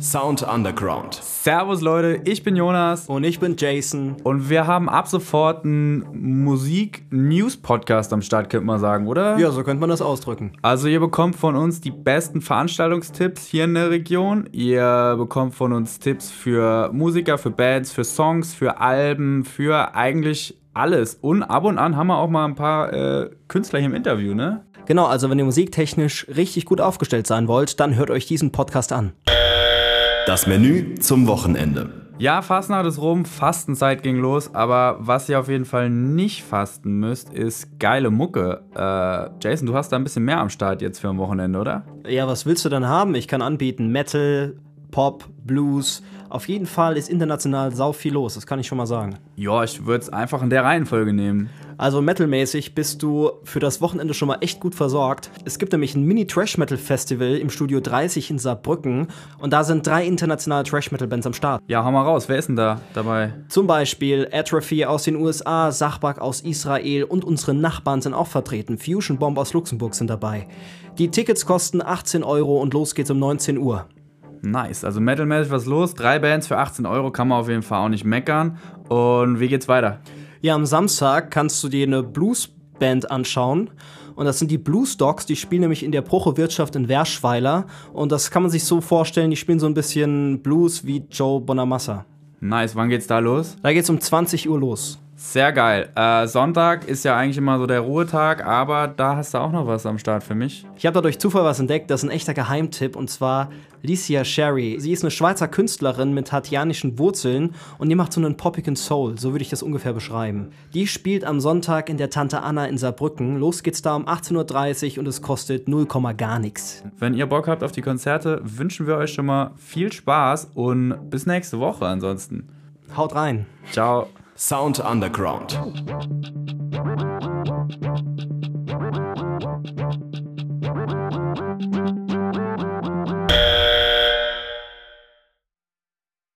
Sound Underground. Servus Leute, ich bin Jonas Und ich bin Jason. und wir haben ab sofort einen Musik-News-Podcast am Start, könnte man sagen, oder? Ja, so könnte man das ausdrücken. Also ihr bekommt von uns die besten Veranstaltungstipps hier in der Region. Ihr bekommt von uns Tipps für Musiker, für Bands, für Songs, für Alben, für eigentlich alles. Und ab und an haben wir auch mal ein paar äh, Künstler hier im Interview, ne? Genau, also wenn ihr musiktechnisch richtig gut aufgestellt sein wollt, dann hört euch diesen Podcast an. Das Menü zum Wochenende. Ja, Fastnacht ist rum, Fastenzeit ging los, aber was ihr auf jeden Fall nicht fasten müsst, ist geile Mucke. Äh, Jason, du hast da ein bisschen mehr am Start jetzt für ein Wochenende, oder? Ja, was willst du denn haben? Ich kann anbieten Metal, Pop, Blues. Auf jeden Fall ist international sau viel los, das kann ich schon mal sagen. Ja, ich würde es einfach in der Reihenfolge nehmen. Also metalmäßig bist du für das Wochenende schon mal echt gut versorgt. Es gibt nämlich ein Mini-Trash-Metal-Festival im Studio 30 in Saarbrücken und da sind drei internationale Trash-Metal-Bands am Start. Ja, hau mal raus, wer ist denn da dabei? Zum Beispiel Atrophy aus den USA, Sachbak aus Israel und unsere Nachbarn sind auch vertreten. Fusion Bomb aus Luxemburg sind dabei. Die Tickets kosten 18 Euro und los geht's um 19 Uhr. Nice, also metalmäßig was los. Drei Bands für 18 Euro kann man auf jeden Fall auch nicht meckern. Und wie geht's weiter? Ja, am Samstag kannst du dir eine Bluesband anschauen. Und das sind die Blues Dogs, die spielen nämlich in der Procho Wirtschaft in Werschweiler. Und das kann man sich so vorstellen, die spielen so ein bisschen Blues wie Joe Bonamassa. Nice, wann geht's da los? Da geht's um 20 Uhr los. Sehr geil. Äh, Sonntag ist ja eigentlich immer so der Ruhetag, aber da hast du auch noch was am Start für mich. Ich habe da durch Zufall was entdeckt, das ist ein echter Geheimtipp und zwar Licia Sherry. Sie ist eine Schweizer Künstlerin mit hatianischen Wurzeln und die macht so einen poppigen Soul, so würde ich das ungefähr beschreiben. Die spielt am Sonntag in der Tante Anna in Saarbrücken. Los geht's da um 18.30 Uhr und es kostet 0, gar nichts. Wenn ihr Bock habt auf die Konzerte, wünschen wir euch schon mal viel Spaß und bis nächste Woche ansonsten. Haut rein. Ciao. Sound Underground.